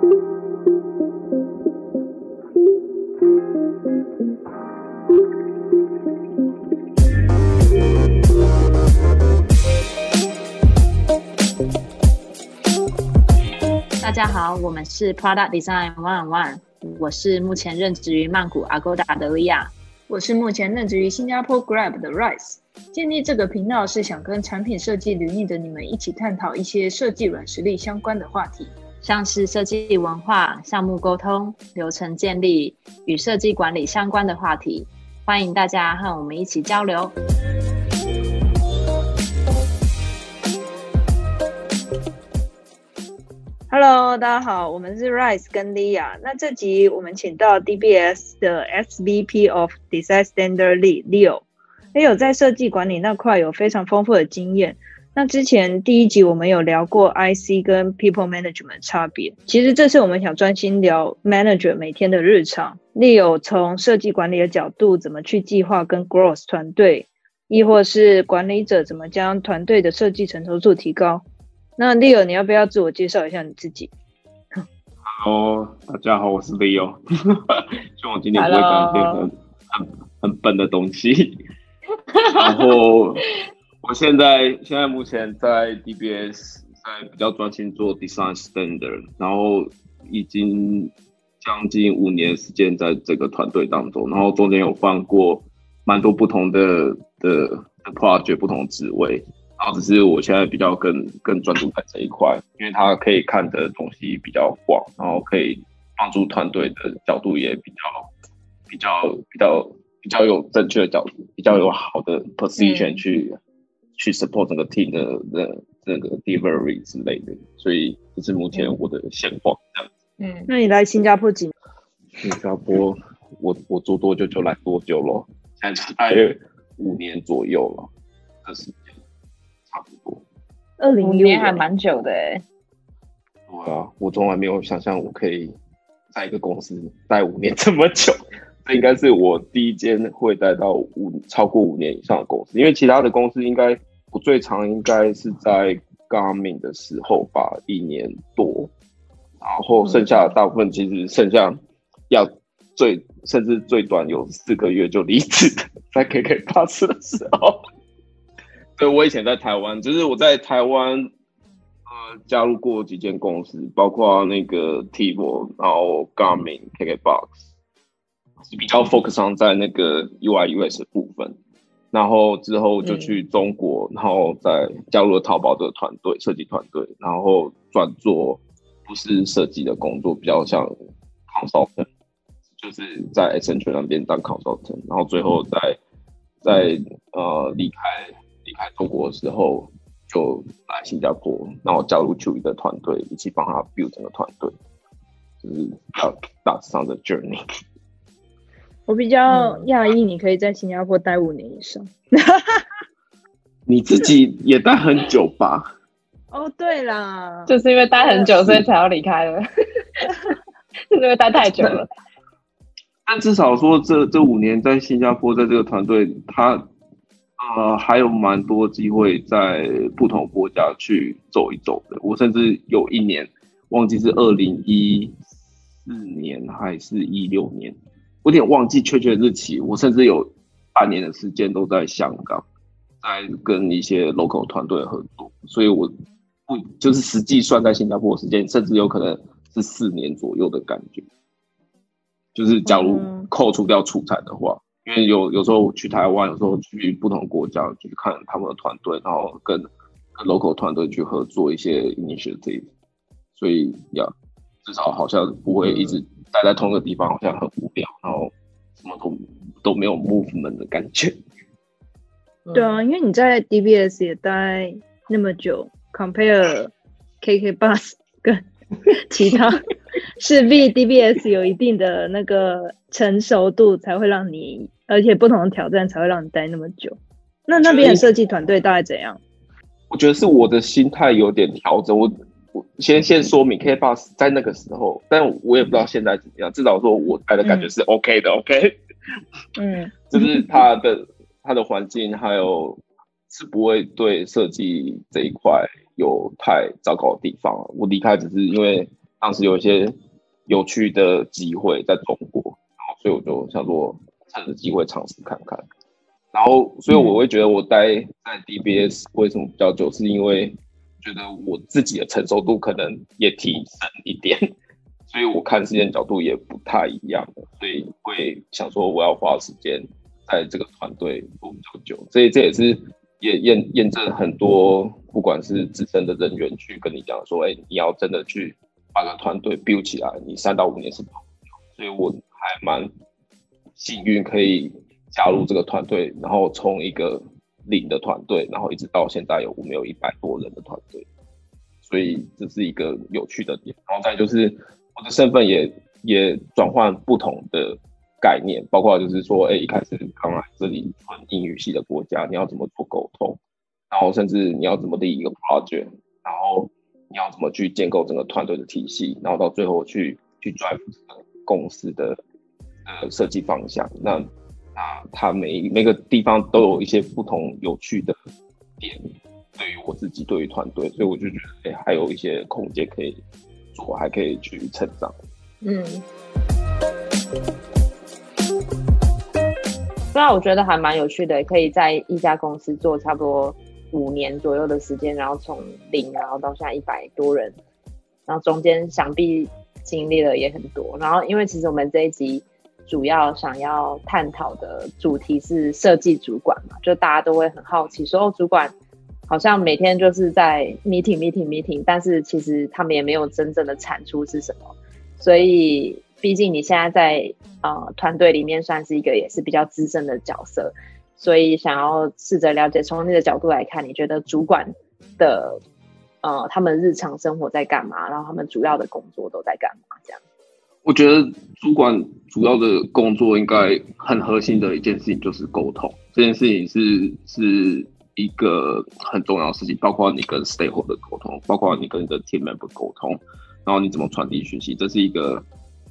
大家好，我们是 Product Design One One，我是目前任职于曼谷 Agoda 的利亚，我是目前任职于新加坡 Grab 的 Rice。建立这个频道是想跟产品设计领域的你们一起探讨一些设计软实力相关的话题，像是设计文化、项目沟通、流程建立与设计管理相关的话题。欢迎大家和我们一起交流。Hello，大家好，我们是 Rice 跟 Lia。那这集我们请到 DBS 的 SVP of Design Standard Lead Leo。Leo 在设计管理那块有非常丰富的经验。那之前第一集我们有聊过 IC 跟 People Management 差别。其实这次我们想专心聊 Manager 每天的日常。Leo 从设计管理的角度，怎么去计划跟 Growth 团队，亦或是管理者怎么将团队的设计成熟度提高。那 Leo，你要不要自我介绍一下你自己？Hello，大家好，我是 Leo。希望我今天不会讲一些很很很笨的东西。然后，我现在现在目前在 DBS，在比较专心做 Design Standard，然后已经将近五年时间在这个团队当中，然后中间有换过蛮多不同的的 project，不同职位。然后只是我现在比较更更专注在这一块，因为他可以看的东西比较广，然后可以帮助团队的角度也比较比较比较比较有正确的角度，比较有好的 position 去去 support 整个 team 的的那个 delivery 之类的，所以这是目前我的现况这样。嗯，那你来新加坡几年？新加坡我我做多久就来多久咯，现在大约五年左右了，二十年。差不多，二零年还蛮久的哎。对啊，我从来没有想象我可以在一个公司待五年这么久。这应该是我第一间会待到五超过五年以上的公司，因为其他的公司应该我最长应该是在 Garmin 的时候吧，一年多。然后剩下的大部分其实剩下要最甚至最短有四个月就离职，在 KK Pass 的时候。对，我以前在台湾，就是我在台湾，呃，加入过几间公司，包括那个 TiVo，然后 Garmin、KKBox，是比较 focus on 在那个 UI、US 的部分。然后之后就去中国，然后再加入了淘宝的团队，设计团队，然后转做不是设计的工作，比较像 consultant，就是在 Accenture 那边当 consultant，然后最后在在呃离开。离开中国的时候，就来新加坡，然后加入 Chewy 的团队，一起帮他 build 整个团队，就是大大致上的 journey。我比较讶异，你可以在新加坡待五年以上。你自己也待很久吧？哦，对啦，就是因为待很久，所以才要离开了。就是因为待太久了。但至少说，这这五年在新加坡，在这个团队，他。呃，还有蛮多机会在不同国家去走一走的。我甚至有一年忘记是二零一四年还是一六年，我有点忘记确切日期。我甚至有半年的时间都在香港，在跟一些 local 团队合作。所以我不就是实际算在新加坡时间，甚至有可能是四年左右的感觉。就是假如扣除掉出差的话。因为有有时候去台湾，有时候去不同国家去看他们的团队，然后跟跟 local 团队去合作一些 initiative，所以呀，至少好像不会一直待在同一个地方，好像很无聊，然后什么都都没有 movement 的感觉。对啊，因为你在 DBS 也待那么久，compare KK Bus 跟 其他。势必 DBS 有一定的那个成熟度，才会让你，而且不同的挑战才会让你待那么久。那那边的设计团队大概怎样？我觉得是我的心态有点调整。我我先先说明 K Box 在那个时候，但我也不知道现在怎么样。至少说我待的感觉是 OK 的，OK。嗯，就是它的它的环境还有是不会对设计这一块有太糟糕的地方。我离开只是因为。当时有一些有趣的机会在中国，然后所以我就想说趁着机会尝试看看。然后，所以我会觉得我待在 DBS 为什么比较久，是因为觉得我自己的承受度可能也提升一点，所以我看事件角度也不太一样，所以会想说我要花时间在这个团队做比较久。所以这也是也验验证很多，不管是资深的人员去跟你讲说，哎，你要真的去把个团队 build 起来，你三到五年是不掉。所以我还蛮幸运可以。加入这个团队，然后从一个零的团队，然后一直到现在有我们有一百多人的团队，所以这是一个有趣的点。然后再就是我的身份也也转换不同的概念，包括就是说，哎，一开始刚来这里纯英语系的国家，你要怎么做沟通，然后甚至你要怎么立一个 project，然后你要怎么去建构整个团队的体系，然后到最后去去 drive 这个公司的呃设计方向，那。啊，它每每个地方都有一些不同有趣的点，对于我自己，对于团队，所以我就觉得，哎，还有一些空间可以做，还可以去成长。嗯，那我觉得还蛮有趣的，可以在一家公司做差不多五年左右的时间，然后从零，然后到现在一百多人，然后中间想必经历了也很多。然后，因为其实我们这一集。主要想要探讨的主题是设计主管嘛，就大家都会很好奇，说主管好像每天就是在 meeting meeting meeting，但是其实他们也没有真正的产出是什么。所以，毕竟你现在在呃团队里面算是一个也是比较资深的角色，所以想要试着了解从你的角度来看，你觉得主管的呃他们日常生活在干嘛，然后他们主要的工作都在干嘛这样。我觉得主管主要的工作应该很核心的一件事情就是沟通，这件事情是是一个很重要的事情，包括你跟 stakeholder 的沟通，包括你跟你的 team member 沟通，然后你怎么传递讯息，这是一个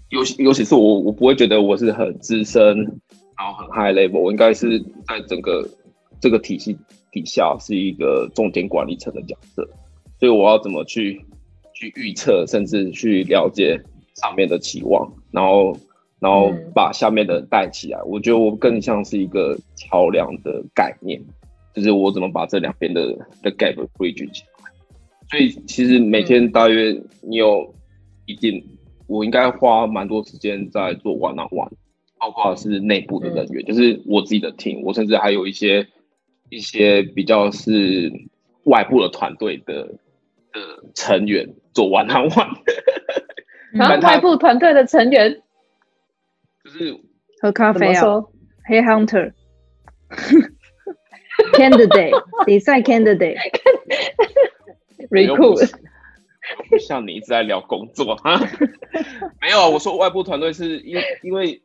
尤其尤其是我我不会觉得我是很资深，然后很 high level，我应该是在整个这个体系底下是一个中间管理层的角色，所以我要怎么去去预测，甚至去了解。上面的期望，然后，然后把下面的带起来。我觉得我更像是一个桥梁的概念，就是我怎么把这两边的的 gap bridge 起来。所以其实每天大约你有一定，我应该花蛮多时间在做 one on one，包括是内部的人员，就是我自己的 team，我甚至还有一些一些比较是外部的团队的的成员做 one on one。然后外部团队的成员就是喝咖啡啊，黑 hunter candidate 比赛 candidate，recruit，像你一直在聊工作。啊？没有啊，我说外部团队是因因为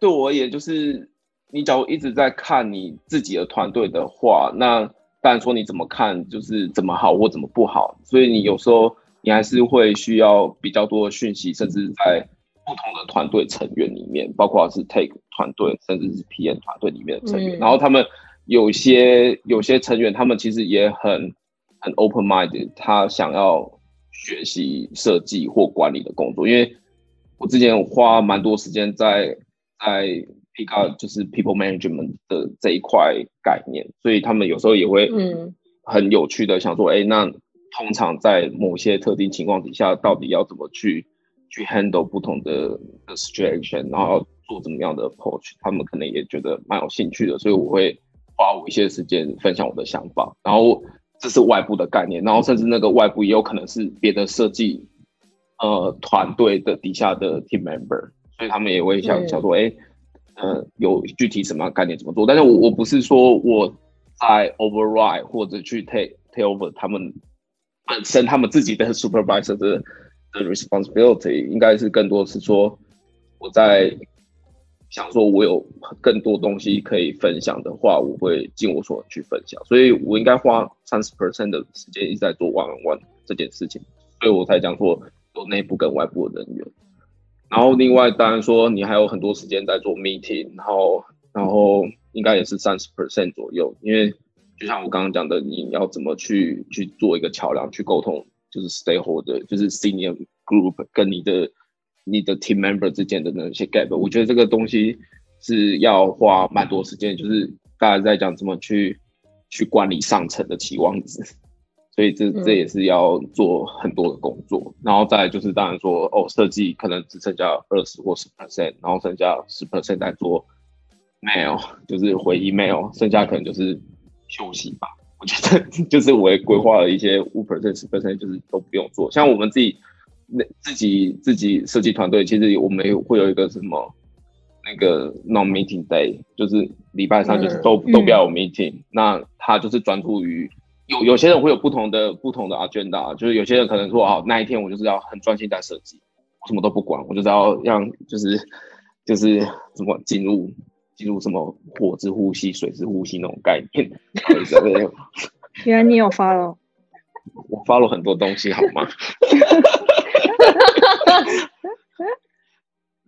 对我而言，就是你假如一直在看你自己的团队的话，那当然说你怎么看就是怎么好或怎么不好，所以你有时候。你还是会需要比较多的讯息，甚至在不同的团队成员里面，包括是 Take 团队，甚至是 PM 团队里面的成员。然后他们有些有些成员，他们其实也很很 open minded，他想要学习设计或管理的工作。因为我之前花蛮多时间在在 pick up 就是 people management 的这一块概念，所以他们有时候也会嗯很有趣的想说，哎那。通常在某些特定情况底下，到底要怎么去去 handle 不同的的 situation，然后做怎么样的 approach，他们可能也觉得蛮有兴趣的，所以我会花我一些时间分享我的想法。然后这是外部的概念，然后甚至那个外部也有可能是别的设计呃团队的底下的 team member，所以他们也会想想说，哎，呃，有具体什么概念怎么做？但是我我不是说我在 override 或者去 take take over 他们。本身他们自己的 supervisor 的的 responsibility 应该是更多是说，我在想说，我有更多东西可以分享的话，我会尽我所能去分享。所以我应该花三十 percent 的时间一直在做 one on one 这件事情，所以我才讲说有内部跟外部的人员。然后另外当然说你还有很多时间在做 meeting，然后然后应该也是三十 percent 左右，因为。就像我刚刚讲的，你要怎么去去做一个桥梁，去沟通，就是 stakeholder，就是 senior group 跟你的你的 team member 之间的那些 gap，我觉得这个东西是要花蛮多时间，就是大家在讲怎么去去管理上层的期望值，所以这这也是要做很多的工作，然后再就是当然说哦，设计可能只剩下二十或十 percent，然后剩下十 percent 在做 mail，就是回 email，剩下可能就是休息吧。我觉得 就是我也规划了一些五 percent 十 percent，就是都不用做。像我们自己那自己自己设计团队，其实我们会有一个什么那个 non meeting day，就是礼拜三就是都都不要有 meeting。那他就是专注于有有些人会有不同的不同的 agenda，就是有些人可能说啊那一天我就是要很专心在设计，我什么都不管，我就是要让就是就是怎么进入。进入什么火之呼吸、水之呼吸那种概念？原来你有发了，我发了很多东西，好吗？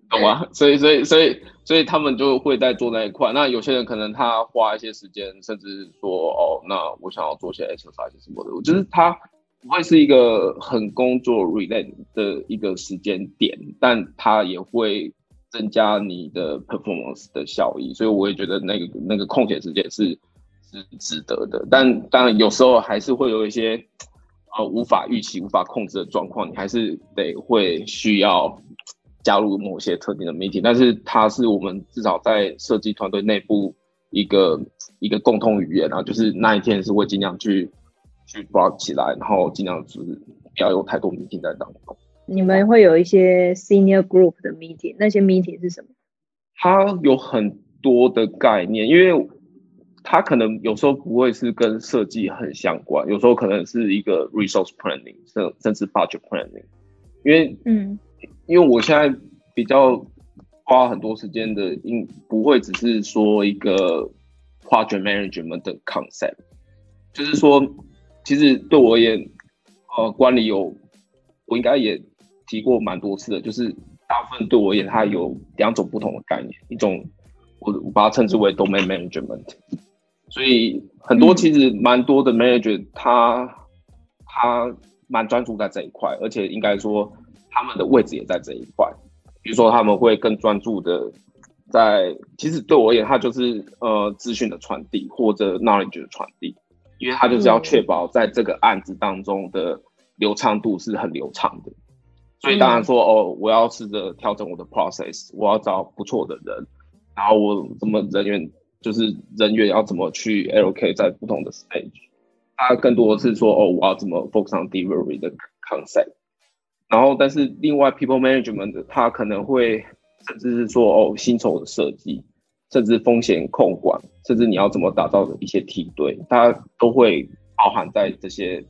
懂吗？所以，所以，所以，所以他们就会在做那一块。那有些人可能他花一些时间，甚至说哦，那我想要做些 exercise 什么的，我觉得他不会是一个很工作 relate 的一个时间点，但他也会。增加你的 performance 的效益，所以我也觉得那个那个空闲时间是是值得的。但当然有时候还是会有一些呃无法预期、无法控制的状况，你还是得会需要加入某些特定的 meeting。但是它是我们至少在设计团队内部一个一个共通语言啊，就是那一天是会尽量去去 block 起来，然后尽量就是不要有太多 meeting 在当中。你们会有一些 senior group 的 meeting，那些 meeting 是什么？它有很多的概念，因为它可能有时候不会是跟设计很相关，有时候可能是一个 resource planning，甚甚至 budget planning。因为嗯，因为我现在比较花很多时间的，应不会只是说一个 project management 的 concept，就是说，其实对我而言，呃，管理有我应该也。提过蛮多次的，就是大部分对我而言，它有两种不同的概念，一种我我把它称之为 domain management，所以很多其实蛮多的 manager，他他蛮专注在这一块，而且应该说他们的位置也在这一块，比如说他们会更专注的在，其实对我而言，它就是呃资讯的传递或者 knowledge 的传递，因为他就是要确保在这个案子当中的流畅度是很流畅的。所以当然说哦，我要试着调整我的 process，我要找不错的人，然后我怎么人员就是人员要怎么去 LK 在不同的 stage，它更多的是说哦，我要怎么 focus on delivery 的 concept，然后但是另外 people management 它可能会甚至是说哦薪酬的设计，甚至风险控管，甚至你要怎么打造的一些梯队，它都会包含在这些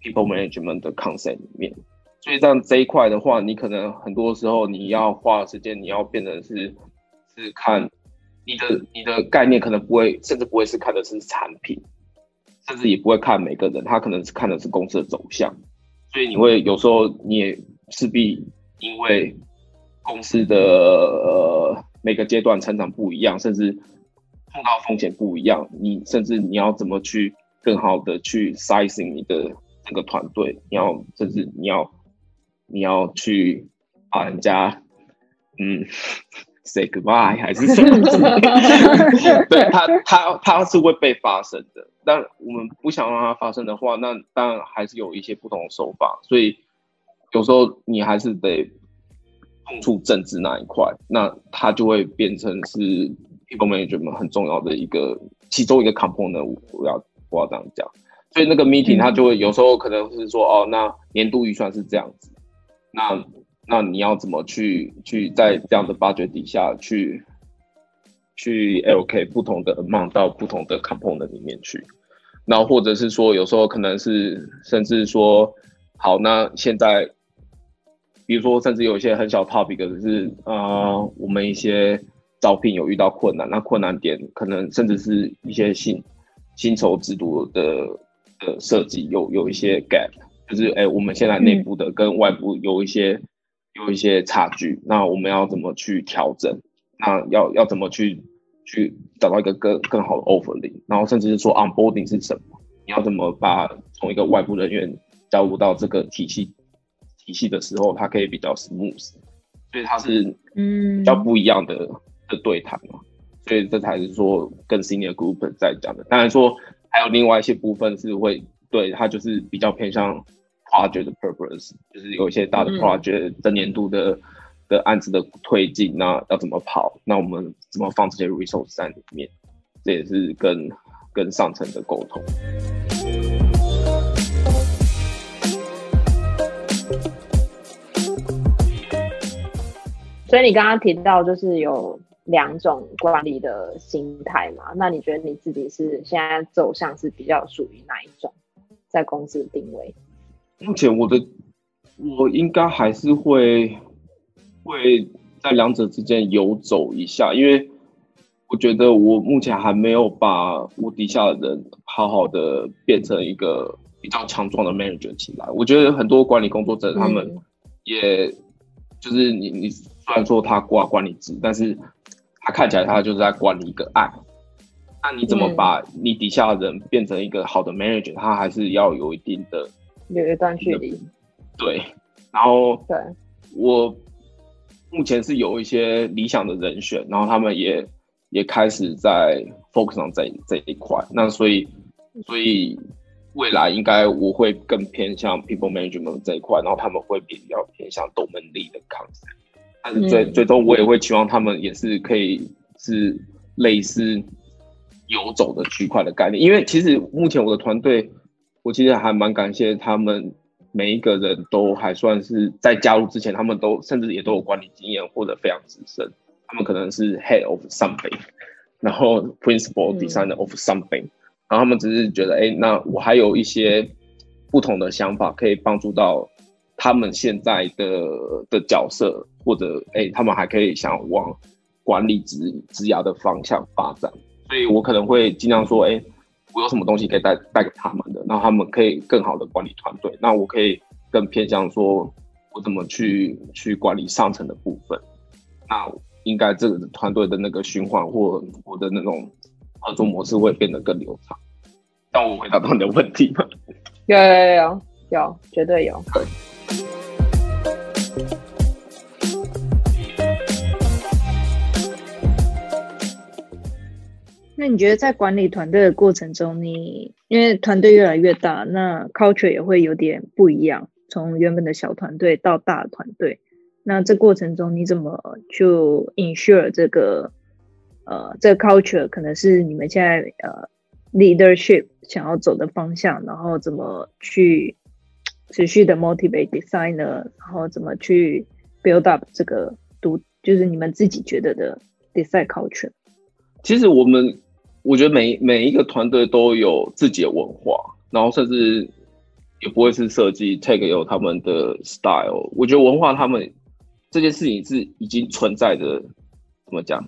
people management 的 concept 里面。所以像这一块的话，你可能很多时候你要花时间，你要变成是是看你的你的概念，可能不会，甚至不会是看的是产品，甚至也不会看每个人，他可能是看的是公司的走向。所以你会有时候你也势必因为公司的呃每个阶段成长不一样，甚至碰到风险不一样，你甚至你要怎么去更好的去 sizing 你的这个团队，你要甚至你要。你要去把人家嗯 say goodbye 还是什么？对他，他他是会被发生的。但我们不想让它发生的话，那当然还是有一些不同的手法。所以有时候你还是得碰触政治那一块，那它就会变成是 people management 很重要的一个其中一个 component。我要我要这样讲。所以那个 meeting 他就会有时候可能是说，哦，那年度预算是这样子。那那你要怎么去去在这样的发掘底下去去 LK 不同的 amount 到不同的 component 里面去，那或者是说有时候可能是甚至说好，那现在比如说甚至有一些很小 topic 是啊，我们一些招聘有遇到困难，那困难点可能甚至是一些薪薪酬制度的的设计有有一些 gap。就是哎，我们现在内部的跟外部有一些有一些差距，那我们要怎么去调整？那要要怎么去去找到一个更更好的 offering？然后甚至是说 onboarding 是什么？你要怎么把从一个外部人员加入到这个体系体体系的时候，它可以比较 smooth，所以它是嗯比较不一样的的对谈嘛。所以这才是说跟 senior group 在讲的。当然说还有另外一些部分是会对它就是比较偏向 project 的 purpose，就是有一些大的嗯 project 的年度的的案子的推进，那要怎么跑？那我们怎么放这些 resource 在里面？这也是跟跟上层的沟通。所以你刚刚提到就是有两种管理的心态嘛？那你觉得你自己是现在走向是比较属于哪一种，在公司的定位？目前我的我应该还是会会在两者之间游走一下，因为我觉得我目前还没有把我底下的人好好的变成一个比较强壮的 manager 起来。我觉得很多管理工作者他们嗯也就是你你虽然说他挂管理职，但是他看起来他就是在管理一个案。那你怎么嗯把你底下的人变成一个好的 manager？他还是要有一定的有一段距离，对，然后对，我目前是有一些理想的人选，然后他们也也开始在 focus 上这这一块。那所以所以未来应该我会更偏向 people management 这一块，然后他们会比较偏向 domain lead 的 concept。但是最、嗯最终我也会期望他们也是可以是类似游走的区块的概念，因为其实目前我的团队，我其实还蛮感谢他们每一个人都还算是在加入之前，他们都甚至也都有管理经验或者非常资深，他们可能是 head of something，然后 principal 嗯。designer of something，、然后他们只是觉得，哎，那我还有一些不同的想法可以帮助到他们现在的的角色，或者哎，他们还可以想往管理职职涯的方向发展。所以我可能会尽量说，哎、我有什么东西可以带带给他们的，然后他们可以更好的管理团队。那我可以更偏向说，我怎么去去管理上层的部分。那应该这个团队的那个循环或我的那种合作模式会变得更流畅。让我回答到你的问题吗？有有有有有，绝对有。那你觉得在管理团队的过程中，你因为团队越来越大，那 culture 也会有点不一样，从原本的小团队到大团队，那这过程中你怎么就 ensure 这个呃这个 culture 可能是你们现在呃 leadership 想要走的方向，然后怎么去持续的 motivate designer，然后怎么去 build up 这个独就是你们自己觉得的 design culture。其实我们我觉得每每一个团队都有自己的文化，然后甚至也不会是设计 take 有他们的 style。我觉得文化他们这件事情是已经存在的，怎么讲？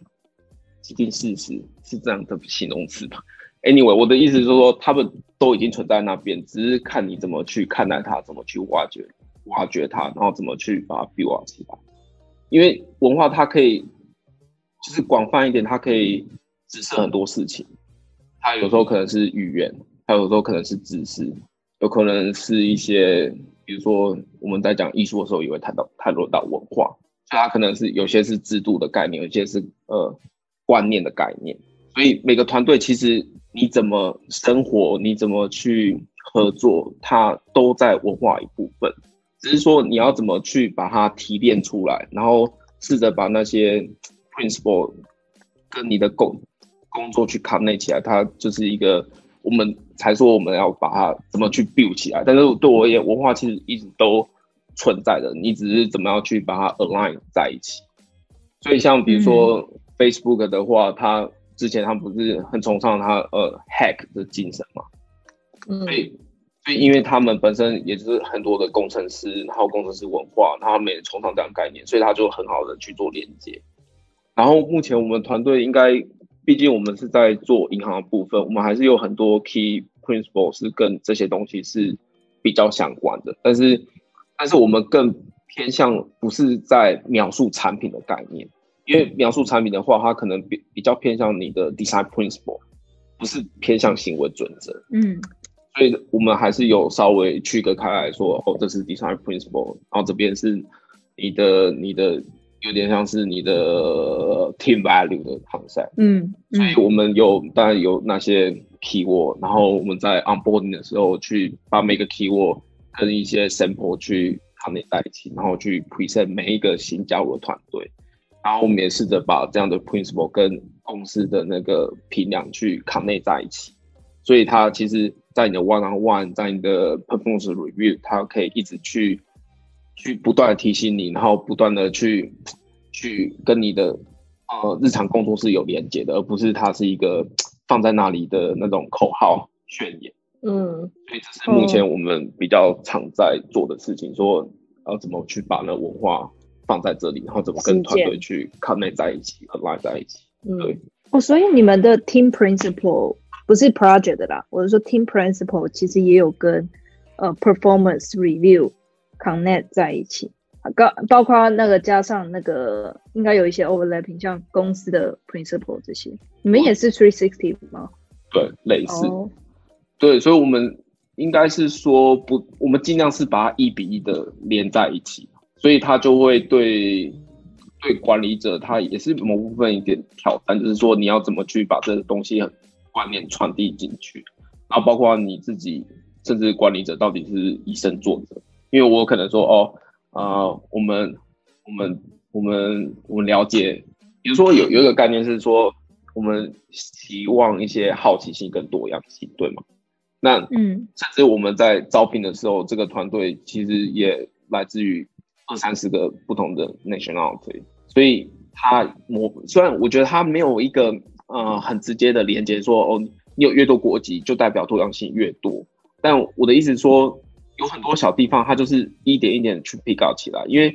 既定事实是这样的形容词吧。Anyway，我的意思是说，他们都已经存在那边，只是看你怎么去看待它，怎么去挖掘挖掘它，然后怎么去把它 build up 起来。因为文化它可以就是广泛一点，它可以指涉很多事情。它有时候可能是语言，它有时候可能是知识，有可能是一些，比如说我们在讲艺术的时候，也会谈到谈论到文化，所以它可能是有些是制度的概念，有些是呃观念的概念。所以每个团队其实你怎么生活，你怎么去合作，它都在文化一部分。只是说你要怎么去把它提炼出来，然后试着把那些 principle 跟你的工工作去 connect 起来，它就是一个我们才说我们要把它怎么去 build 起来。但是对我而言，文化其实一直都存在的，你只是怎么样去把它 align 在一起。所以像比如说 Facebook 的话，它之前他们不是很崇尚它呃 hack 的精神嘛？嗯所以，所以因为他们本身也就是很多的工程师，然后工程师文化，然后他们也崇尚这样概念，所以他就很好的去做连接。然后目前我们团队应该，毕竟我们是在做银行的部分，我们还是有很多 key principle 是跟这些东西是比较相关的，但是，但是我们更偏向不是在描述产品的概念，因为描述产品的话，它可能比比较偏向你的 design principle，不是偏向行为准则。嗯所所以我们还是有稍微区隔开来说，哦，这是 design principle，然后这边是你的你的有点像是你的 team value 的 concept。嗯，所以我们有当然有那些 keyword，然后我们在 onboarding 的时候去把每个 keyword 跟一些 sample 去 connect 在一起，然后去 present 每一个新加入的团队，然后我们也试着把这样的 principle 跟公司的那个评量去 connect 在一起，所以它其实，在你的 one on one，在你的 performance review，它可以一直去去不断的提醒你，然后不断的去去跟你的呃日常工作是有连接的，而不是它是一个放在那里的那种口号宣言。嗯，所以这是目前我们比较常在做的事情，说要怎么去把那文化放在这里，然后怎么跟团队去 connect 在一起，align 在一起。对嗯，哦，所以你们的 team principle 不是 project 的啦，我是说 team principle 其实也有跟呃 performance review connect 在一起，啊包包括那个加上那个应该有一些 overlapping，像公司的 principle 这些，你们也是 three sixty 吗？对，类似。哦，对，所以我们应该是说不，我们尽量是把它一比一的连在一起，所以它就会对对管理者他也是某部分一点挑战，就是说你要怎么去把这个东西很观念传递进去，然后包括你自己，甚至管理者到底是以身作则，因为我可能说哦，啊、我们我们我们我们了解，比如说有有一个概念是说，我们希望一些好奇心跟多样性，对吗？那嗯甚至我们在招聘的时候，这个团队其实也来自于二三十个不同的 nationality，所以它我虽然我觉得它没有一个呃很直接的连接说哦，你有越多国籍就代表多样性越多，但我的意思是说，有很多小地方它就是一点一点去 pick up 起来，因为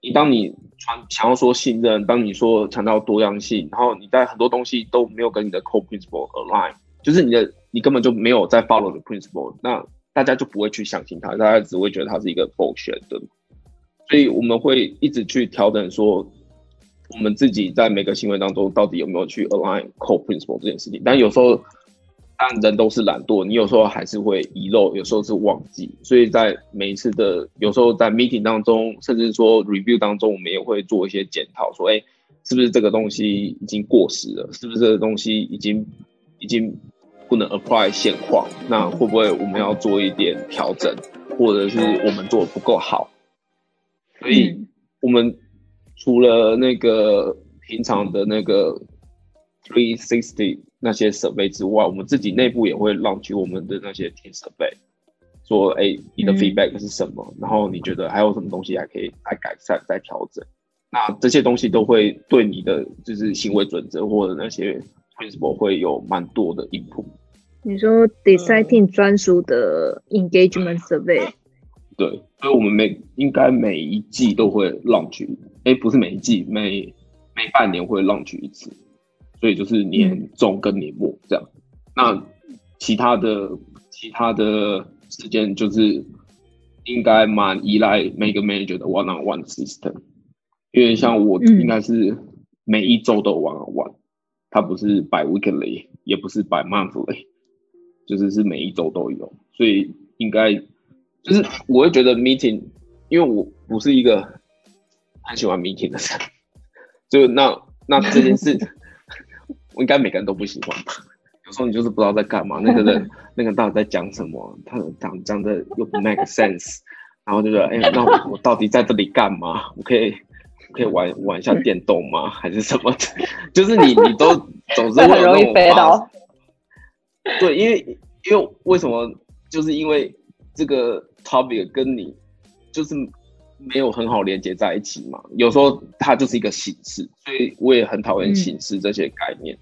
你当你传想要说信任，当你说强调多样性，然后你在很多东西都没有跟你的 core principle align，就是你的你根本就没有在 follow the principle，那大家就不会去相信它，大家只会觉得它是一个 bullshit。所以我们会一直去调整说，我们自己在每个行为当中到底有没有去 align core principle 这件事情。但有时候，当然人都是懒惰，你有时候还是会遗漏，有时候是忘记。所以在每一次的有时候在 meeting 当中，甚至说 review 当中，我们也会做一些检讨，说，哎，是不是这个东西已经过时了？是不是这个东西已经已经不能 apply 现况？那会不会我们要做一点调整，或者是我们做的不够好？所以嗯我们除了那个平常的那个 three sixty 那些 survey 之外，我们自己内部也会 launch 我们的那些 team survey，说，哎，你的嗯 feedback 是什么？然后你觉得还有什么东西还可以来改善、再调整？那这些东西都会对你的就是行为准则或者那些 principle 会有蛮多的 input。你说 deciding 专属的 engagement survey，对，所以我们每应该每一季都会 launch，哎，不是每一季，每每半年会 launch 一次，所以就是年中跟年末这样。那其他的其他的时间就是应该蛮依赖每个 manager 的 one on one system，因为像我嗯。应该是每一周都有 one on one，它不是 by weekly，也不是 by monthly，就是是每一周都有，所以应该就是我会觉得 meeting，因为我不是一个很喜欢 meeting 的人，就那那这件事，我应该每个人都不喜欢吧。有时候你就是不知道在干嘛，那个人 那个人到底在讲什么，他讲讲的又不 make sense，然后就觉得，哎、那我我到底在这里干嘛？我可以我可以玩玩一下电动吗？还是什么的？就是你你都 总是会很容易飞到。对，因为因为为什么？就是因为这个 topic 跟你就是没有很好连接在一起嘛。有时候它就是一个形式，所以我也很讨厌嗯形式这些概念。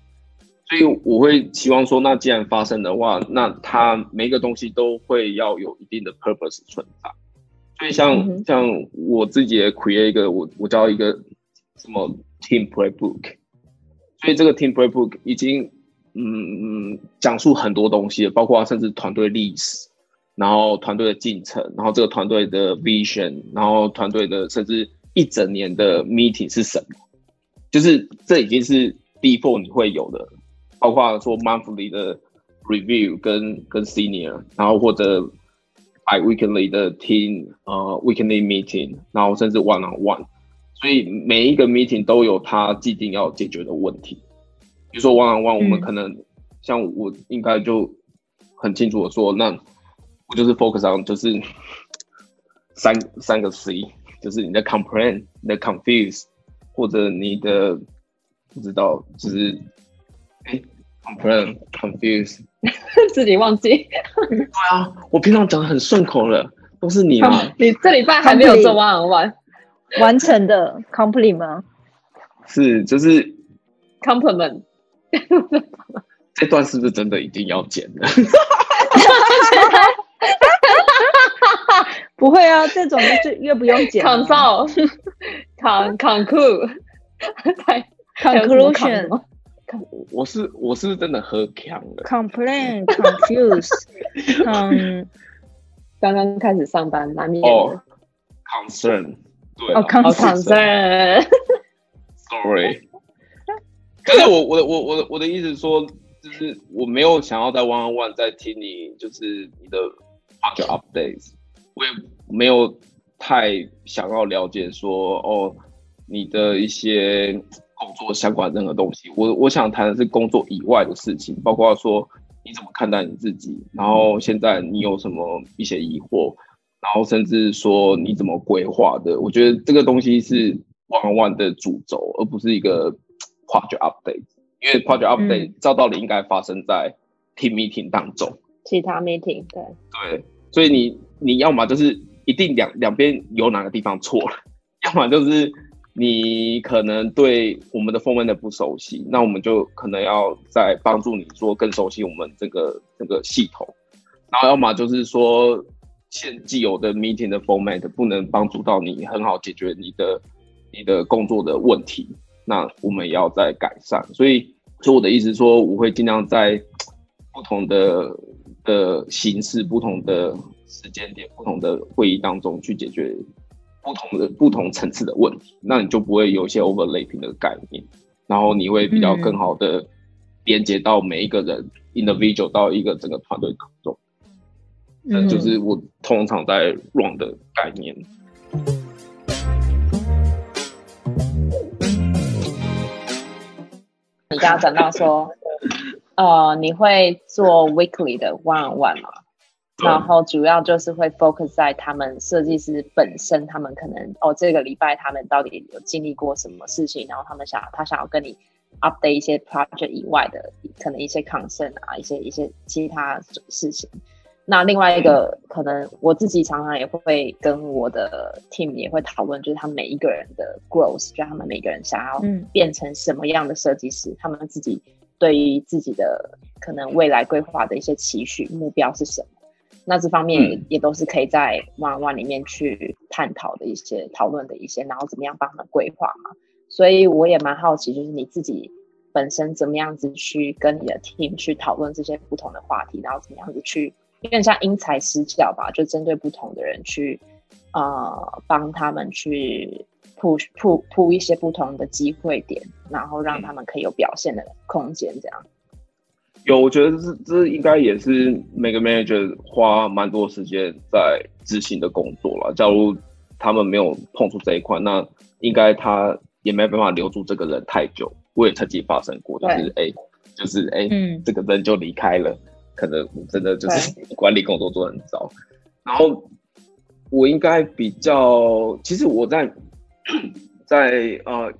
所以我会希望说，那既然发生的话，那它每一个东西都会要有一定的 purpose 存在。所以像、嗯像我自己也 create 一个我我叫一个什么 team playbook，所以这个 team playbook 已经嗯嗯讲述很多东西了，包括甚至团队历史，然后团队的进程，然后这个团队的 vision，然后团队的甚至一整年的 meeting 是什么，就是这已经是 before 你会有的，包括说 monthly 的 review 跟跟 senior，然后或者 bi weekly 的 team 呃 weekly meeting，然后甚至 one on one，所以每一个 meeting 都有它既定要解决的问题。比如说 one on one，我们嗯可能、像我应该就很清楚的说，那我就是 focus on 就是三三个 C，就是你的 complain，你的 confuse，或者你的不知道，就是哎 complain confuse。自己忘记。对啊，我平常讲的很顺口了，都是你嘛。你这礼拜还没有做完完完成的 complete 吗？是，就是 compliment，这段是不是真的一定要剪的？不会啊，这种就越不用剪啊。consult 看，我是我是真的很强的。Complain, confused, 嗯，刚刚开始上班难免。哦，Concern，对，好 Concern。Sorry，但是我我的我我的我的意思说，就是我没有想要在 One on One 再听你，就是你的 updates，我也没有太想要了解说哦你的一些。工作相关任何东西。我我想谈的是工作以外的事情，包括说你怎么看待你自己，然后现在你有什么一些疑惑，然后甚至说你怎么规划的。我觉得这个东西是 one on one 的主轴，而不是一个 project update。因为 project update 照道理应该发生在 team meeting 当中。其他 meeting 对，对，所以你你要么就是一定两两边有哪个地方错了，要么就是你可能对我们的 format 不熟悉，那我们就可能要再帮助你说更熟悉我们这个这个系统，然后要么就是说现既有的 meeting 的 format 不能帮助到你很好解决你的你的工作的问题，那我们也要再改善。所以，所以我的意思说，我会尽量在不同的的形式、不同的时间点、不同的会议当中去解决不同的不同层次的问题，那你就不会有一些 overlapping 的概念，然后你会比较更好的连接到每一个人、individual 到一个整个团队当中。这嗯就是我通常在 run 的概念。你刚刚讲到说，呃，你会做 weekly 的 one on one 嘛？对然后主要就是会 focus 在他们设计师本身，他们可能哦，这个礼拜他们到底有经历过什么事情，然后他们想他想要跟你 update 一些 project 以外的，可能一些 concern 啊，一些一些其他事情。那另外一个可能我自己常常也会跟我的 team 也会讨论，就是他们每一个人的 growth，就他们每个人想要嗯变成什么样的设计师，他们自己对于自己的可能未来规划的一些期许目标是什么。那这方面也,、嗯也都是可以在 one on one 里面去探讨的一些讨论的一些，然后怎么样帮他们规划嘛。所以我也蛮好奇，就是你自己本身怎么样子去跟你的 team 去讨论这些不同的话题，然后怎么样子去有点像因材施教吧，就针对不同的人去呃帮他们去铺铺铺一些不同的机会点，然后让他们可以有表现的空间，这样。有，我觉得这这应该也是每个 manager 花蛮多时间在执行的工作了。假如他们没有碰触这一块，那应该他也没办法留住这个人太久。我也曾经发生过，就是哎、就是哎、嗯这个人就离开了，可能真的就是 管理工作做得很糟。然后我应该比较，其实我在 在呃，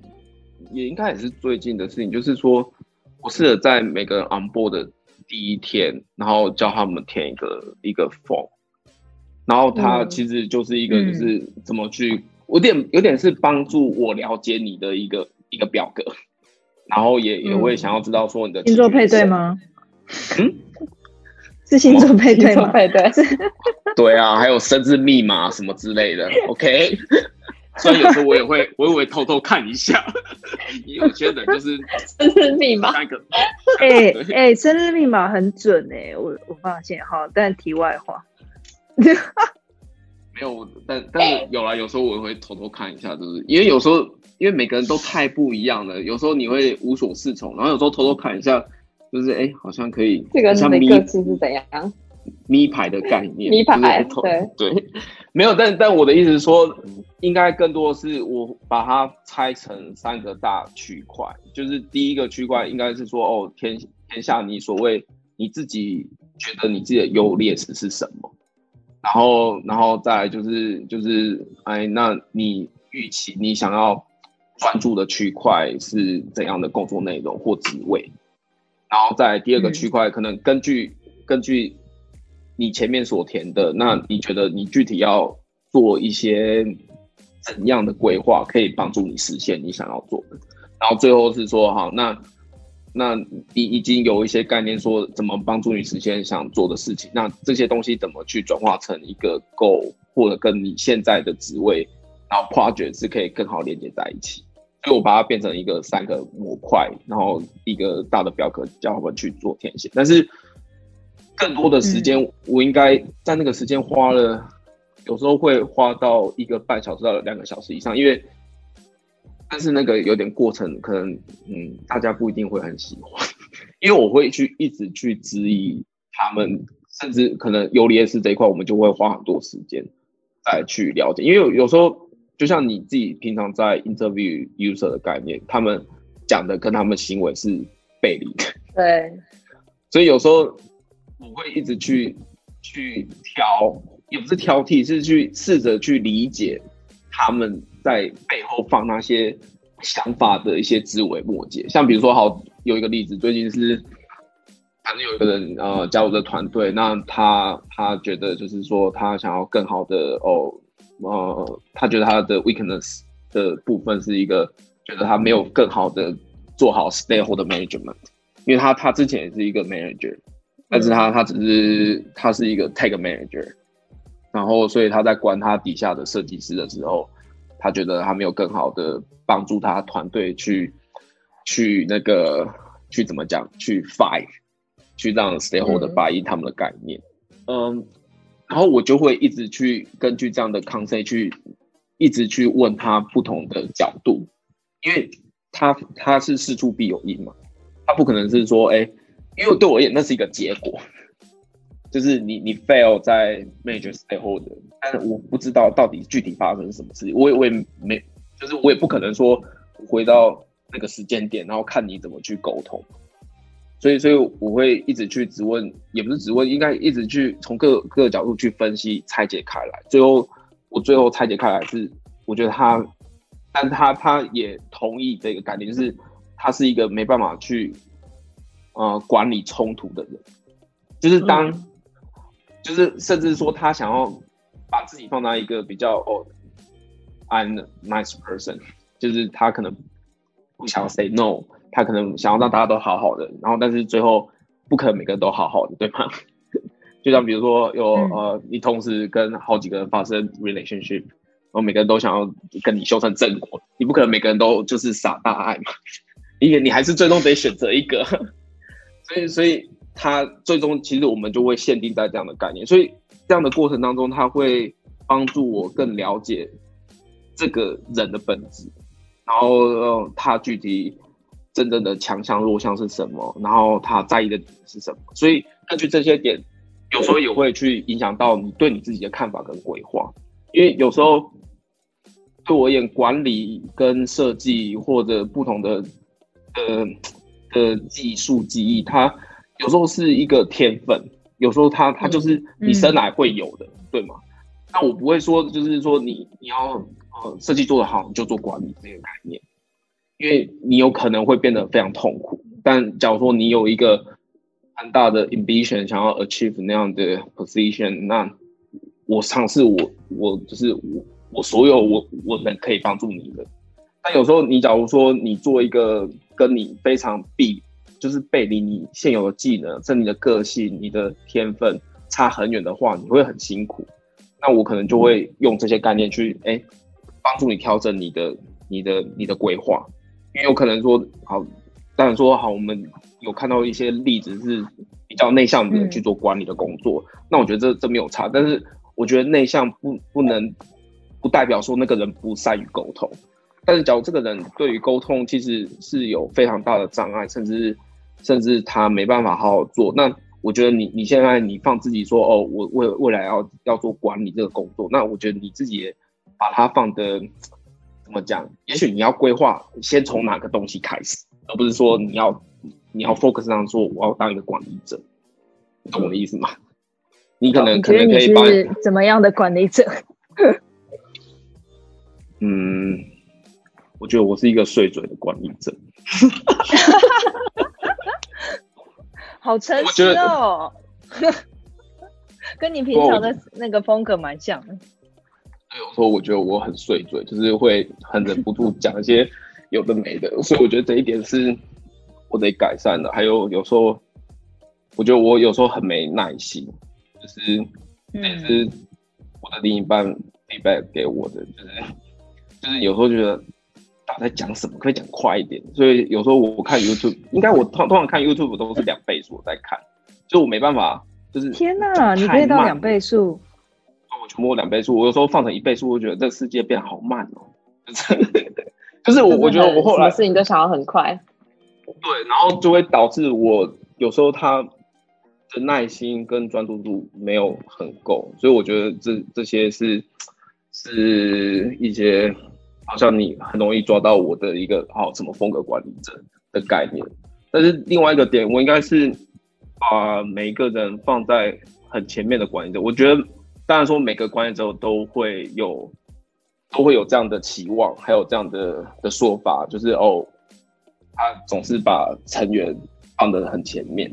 也应该也是最近的事情，就是说我试着在每个人 on board 的第一天，然后叫他们填一个一个 form，然后它嗯其实就是一个嗯就是怎么去，有点有点是帮助我了解你的一个一个表格，然后也也会想要知道说你的星座配对？吗？嗯，是星座配对吗？配对，对啊，还有生日密码什么之类的。OK，虽然有时候我也会，我也会偷偷看一下，有些人就是生日密码。那个，哎哎，生日密码很准哎，我我发现哈，但题外话，没有，但但是有啦，有时候我也会偷偷看一下，就是因为有时候因为每个人都太不一样了，有时候你会无所适从，然后有时候偷偷看一下，就是哎，好像可以这个像咪你的个性是怎样？咪牌的概念，咪牌 对，没有，但但我的意思是说，应该更多是我把它拆成三个大区块，就是第一个区块应该是说，哦，天天下你所谓你自己觉得你自己的优劣势是什么，然后然后再来就是就是哎，那你预期你想要专注的区块是怎样的工作内容或职位，然后在第二个区块可能根据根据。你前面所填的，那你觉得你具体要做一些怎样的规划，可以帮助你实现你想要做的？然后最后是说，好，那那你已经有一些概念，说怎么帮助你实现想做的事情？那这些东西怎么去转化成一个 goal，或者跟你现在的职位，然后 project 是可以更好连接在一起？所以我把它变成一个三个模块，然后一个大的表格叫他们去做填写，但是。更多的时间，我应该在那个时间花了，有时候会花到一个半小时到两个小时以上，因为，但是那个有点过程，可能嗯，大家不一定会很喜欢，因为我会去一直去质疑他们，甚至可能尤里耶斯这一块，我们就会花很多时间再去了解，因为有有时候就像你自己平常在 interview user 的概念，他们讲的跟他们行为是背离的，对，所以有时候。我会一直去去挑，也不是挑剔，是去试着去理解他们在背后放那些想法的一些枝微末节。像比如说，好有一个例子，最近是反正有一个人呃加入这团队，那他他觉得就是说他想要更好的哦呃，他觉得他的 weakness 的部分是一个觉得他没有更好的做好 stakeholder management，因为他他之前也是一个 manager。但是他他只是他是一个 tag manager，然后所以他在管他底下的设计师的时候，他觉得他没有更好的帮助他团队去去那个去怎么讲去 fight，去让 stakeholder buy in 他们的概念，嗯，然后我就会一直去根据这样的 concept 去一直去问他不同的角度，因为他他是事出必有因嘛，他不可能是说哎。因为对我而言，那是一个结果，就是你你 fail 在 major stay hold，但是我不知道到底具体发生什么事，我也我也没，就是我也不可能说回到那个时间点，然后看你怎么去沟通，所以所以我会一直去质问，也不是质问，应该一直去从各各个角度去分析拆解开来，最后我最后拆解开来是，我觉得他，但他他也同意这个概念，就是他是一个没办法去。呃，管理冲突的人，就是当，就是甚至说他想要把自己放在一个比较哦，I'm nice person，就是他可能不想 say no，他可能想要让大家都好好的，然后但是最后不可能每个人都好好的，对吗？就像比如说有呃，你同时跟好几个人发生 relationship，然后每个人都想要跟你修成正果，你不可能每个人都就是傻大爱嘛，你你还是最终得选择一个。所以，所以他最终其实我们就会限定在这样的概念。所以这样的过程当中，他会帮助我更了解这个人的本质，然后他具体真正的强项弱项是什么，然后他在意的是什么。所以根据这些点，有时候也会去影响到你对你自己的看法跟规划。因为有时候对我而言，管理跟设计或者不同的呃。的技术技艺，它有时候是一个天分，有时候它它就是你生来会有的，对吗？那我不会说，就是说你你要呃设计做得好，你就做管理这个概念，因为你有可能会变得非常痛苦。但假如说你有一个很大的 ambition，想要 achieve 那样的 position，那我尝试我我就是我我所有我我能可以帮助你的。但有时候你假如说你做一个。跟你非常必，就是背离你现有的技能，甚至你的个性、你的天分差很远的话，你会很辛苦。那我可能就会用这些概念去，哎，帮助你调整你的、你的、你的规划。因为有可能说，好，当然说好，我们有看到一些例子是比较内向的人去做管理的工作，那我觉得这这没有差。但是我觉得内向不不能不代表说那个人不善于沟通。但是，假如这个人对于沟通其实是有非常大的障碍，甚至甚至他没办法好好做。那我觉得你你现在你放自己说哦，我未未来要要做管理这个工作，那我觉得你自己也把它放的怎么讲？也许你要规划先从哪个东西开始，而不是说你要你要 focus 上说我要当一个管理者，你懂我的意思吗？你可能可能可以把是怎么样的管理者？嗯，我觉得我是一个碎嘴的管理者。好诚实哦，跟你平常的那个风格蛮像的。有时候我觉得我很碎嘴，就是会很忍不住讲一些有的没的，所以我觉得这一点是我得改善的。还有有时候，我觉得我有时候很没耐心，就是也是我的另一半 feedback 给我的，就是就是有时候觉得他在讲什么，可以讲快一点。所以有时候我看 YouTube，应该我通通常看 YouTube 都是两倍速在看，就我没办法，就是天哪，你可以到两倍速。我全部两倍速，我有时候放成一倍速，我觉得这个世界变好慢哦。就是我，我觉得我后来什么事情都想要很快，对，然后就会导致我有时候他的耐心跟专注度没有很够，所以我觉得这这些是是一些好像你很容易抓到我的一个好什么风格管理者的概念。但是另外一个点，我应该是把每一个人放在很前面的管理者，我觉得。当然说每个管理者都会有都会有这样的期望，还有这样的的说法，就是哦，他总是把成员放得很前面，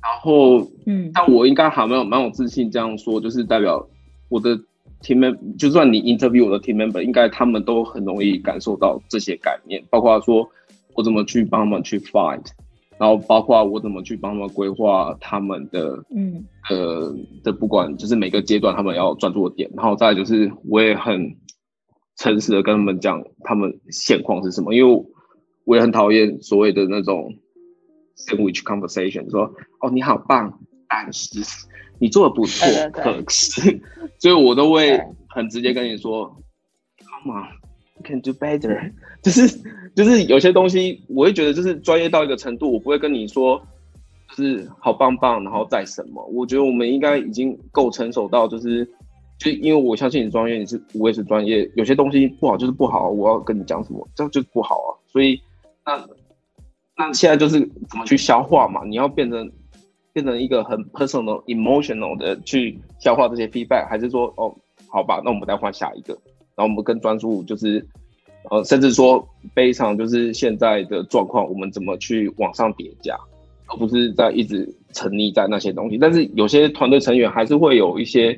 然后嗯，但我应该还蛮有蛮有自信这样说，就是代表我的 team member，就算你 interview 我的 team member，应该他们都很容易感受到这些概念，包括说我怎么去帮他们去 find。然后包括我怎么去帮他们规划他们的，嗯，呃的不管就是每个阶段他们要专注的点，然后再就是我也很诚实的跟他们讲他们现况是什么，因为我也很讨厌所谓的那种 sandwich conversation，说哦你好棒，但是你做的不错，可 是，所以我都会很直接跟你说，Come on，you can do better。就是就是有些东西，我会觉得就是专业到一个程度，我不会跟你说，就是好棒棒，然后再什么。我觉得我们应该已经够成熟到，就是就因为我相信你专业，你是我也是专业，有些东西不好就是不好，我要跟你讲什么，这样就是不好啊。所以那那现在就是怎么去消化嘛？你要变成变成一个很 personal、emotional 的去消化这些 feedback，还是说哦好吧，那我们再换下一个，然后我们更专注就是。呃，甚至说非常就是现在的状况，我们怎么去往上叠加，而不是在一直沉溺在那些东西。但是有些团队成员还是会有一些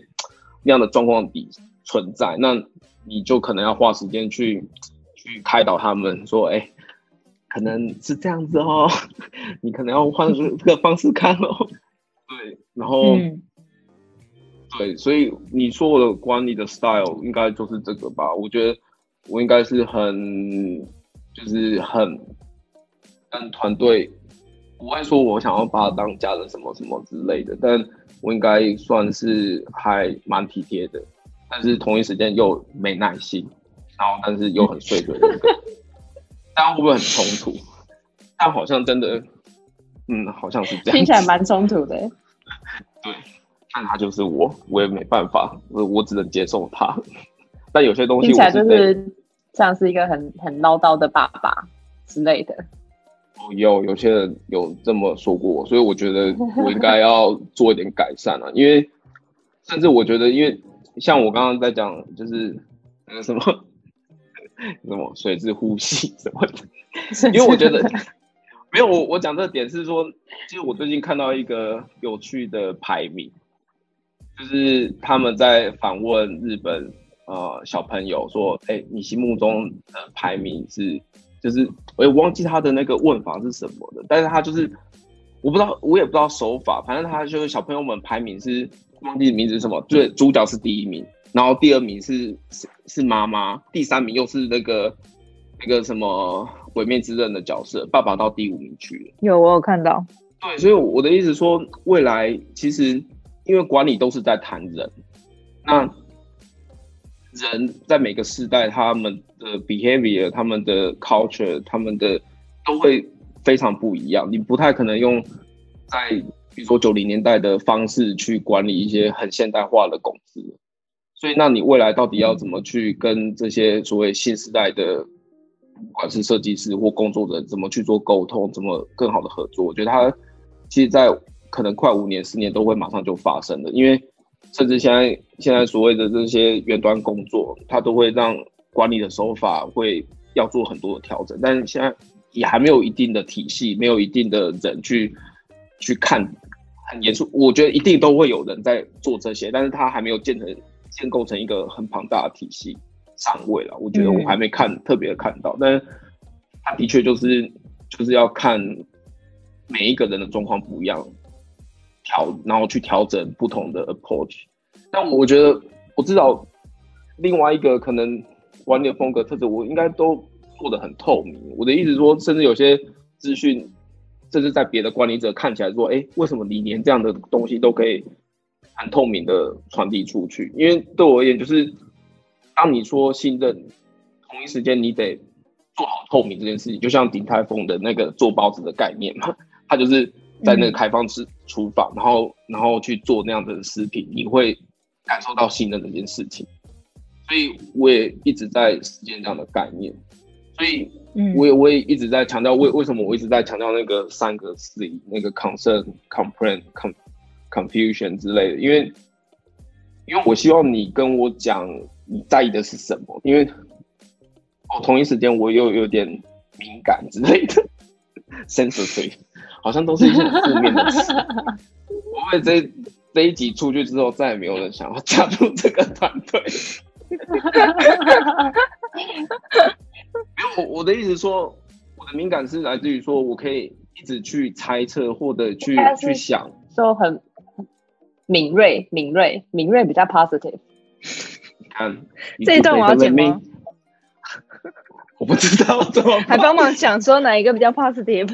那样的状况底存在，那你就可能要花时间去去开导他们，说，哎，可能是这样子哦，你可能要换这个方式看哦。对，然后，对，所以你说我的管理的 style 应该就是这个吧？我觉得。我应该是很，就是很跟团队，不会说我想要把他当家人什么什么之类的，但我应该算是还蛮体贴的，但是同一时间又没耐心，然后但是又很碎嘴，大家会不会很冲突？但好像真的，嗯，好像是这样，听起来蛮冲突的。对，但他就是我，我也没办法，我我只能接受他。但有些东西听起来就是像是一个很很唠叨的爸爸之类的。有有些人有这么说过，所以我觉得我应该要做一点改善啊。因为甚至我觉得，因为像我刚刚在讲，就是那个什么 什么水质呼吸什么的，因为我觉得没有我我讲这个点是说，其实我最近看到一个有趣的排名，就是他们在访问日本。呃，小朋友说：“哎，你心目中的排名是，就是我也忘记他的那个问法是什么的，但是他就是我不知道，我也不知道手法，反正他就是小朋友们排名是忘记名字是什么，对，主角是第一名，然后第二名是是是妈妈，第三名又是那个那个什么鬼灭之刃的角色，爸爸到第五名去了。有，我有看到。对，所以我的意思说，未来其实因为管理都是在谈人，那。人在每个时代，他们的 behavior、他们的 culture、他们的都会非常不一样，你不太可能用在比如说九零年代的方式去管理一些很现代化的公司。所以，那你未来到底要怎么去跟这些所谓新时代的，不管是设计师或工作者，怎么去做沟通，怎么更好的合作？我觉得它其实，在可能快五年、十年都会马上就发生的，因为甚至现在现在所谓的这些远端工作，它都会让管理的手法会要做很多的调整，但是现在也还没有一定的体系，没有一定的人去去看很严肃。我觉得一定都会有人在做这些，但是他还没有建成。建构成一个很庞大的体系上位了，我觉得我还没看特别看到，但是他的确就是就是要看每一个人的状况不一样，调然后去调整不同的 approach。但我觉得我知道另外一个可能管理的风格特质，我应该都做的很透明。我的意思说，甚至有些资讯，甚至在别的管理者看起来说，哎，为什么你连这样的东西都可以？很透明的传递出去，因为对我而言，就是当你说信任，同一时间你得做好透明这件事情，就像鼎泰丰的那个做包子的概念嘛，他就是在那个开放式厨房，然后然后去做那样的食品，你会感受到信任这件事情。所以我也一直在实践这样的概念，所以我也我也一直在强调为为什么我一直在强调那个三个 C，那个 concern、complain、com。Confusion 之类的，因为因为我希望你跟我讲你在意的是什么，因为哦，同一时间我又有点敏感之类的，sensitive，好像都是一些负面的词。我会这这一集出去之后，再也没有人想要加入这个团队。没有，我的意思说，我的敏感是来自于说我可以一直去猜测或者去去想，说很。敏锐，敏锐，敏锐比较 positive。你看这一段我要剪吗？我不知道怎么，还帮忙想说哪一个比较 positive。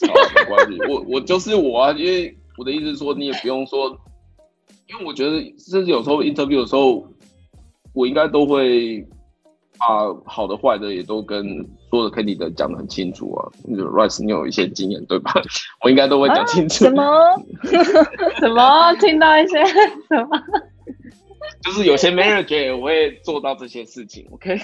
没关系，我我就是我啊，因为我的意思是说，你也不用说，因为我觉得甚至有时候 interview 的时候，我应该都会。把好的坏的也都跟所有的 Kitty 的讲的很清楚啊。那 Rice，你有一些经验对吧？我应该都会讲清楚。什么？什么？听到一些什么？就是有些 manager 我会做到这些事情。OK。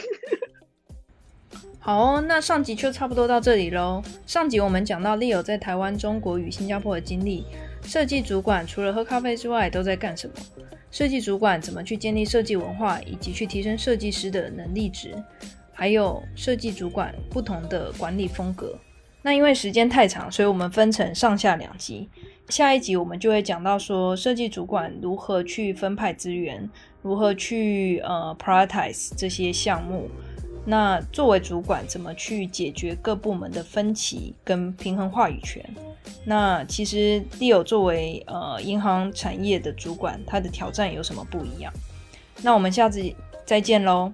好，那上集就差不多到这里喽。上集我们讲到 Leo 在台湾、中国与新加坡的经历，设计主管除了喝咖啡之外都在干什么？设计主管怎么去建立设计文化，以及去提升设计师的能力值，还有设计主管不同的管理风格。那因为时间太长，所以我们分成上下两集。下一集我们就会讲到说，设计主管如何去分派资源，如何去呃 prioritize 这些项目。那作为主管，怎么去解决各部门的分歧跟平衡话语权？那其实 Leo 作为呃银行产业的主管，他的挑战有什么不一样？那我们下次再见喽。